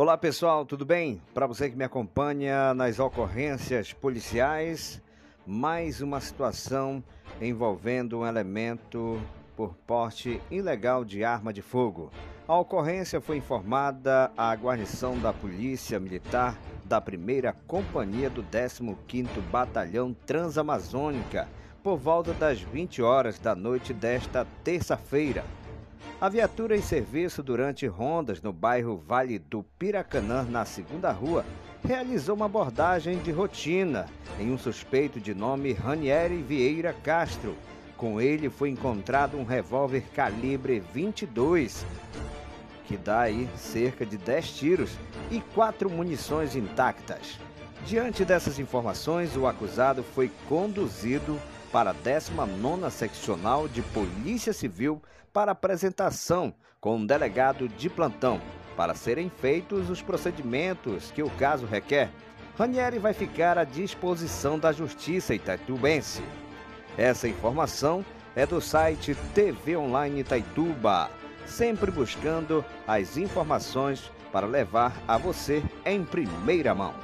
Olá pessoal, tudo bem? Para você que me acompanha nas ocorrências policiais, mais uma situação envolvendo um elemento por porte ilegal de arma de fogo. A ocorrência foi informada à guarnição da Polícia Militar da Primeira Companhia do 15º Batalhão Transamazônica por volta das 20 horas da noite desta terça-feira. A viatura em serviço durante rondas no bairro Vale do Piracanã, na segunda rua, realizou uma abordagem de rotina em um suspeito de nome Ranieri Vieira Castro. Com ele foi encontrado um revólver calibre 22, que dá aí cerca de 10 tiros e quatro munições intactas. Diante dessas informações, o acusado foi conduzido para a 19ª Seccional de Polícia Civil para apresentação com um delegado de plantão para serem feitos os procedimentos que o caso requer. Ranieri vai ficar à disposição da Justiça Itaitubense. Essa informação é do site TV Online Itaituba, sempre buscando as informações para levar a você em primeira mão.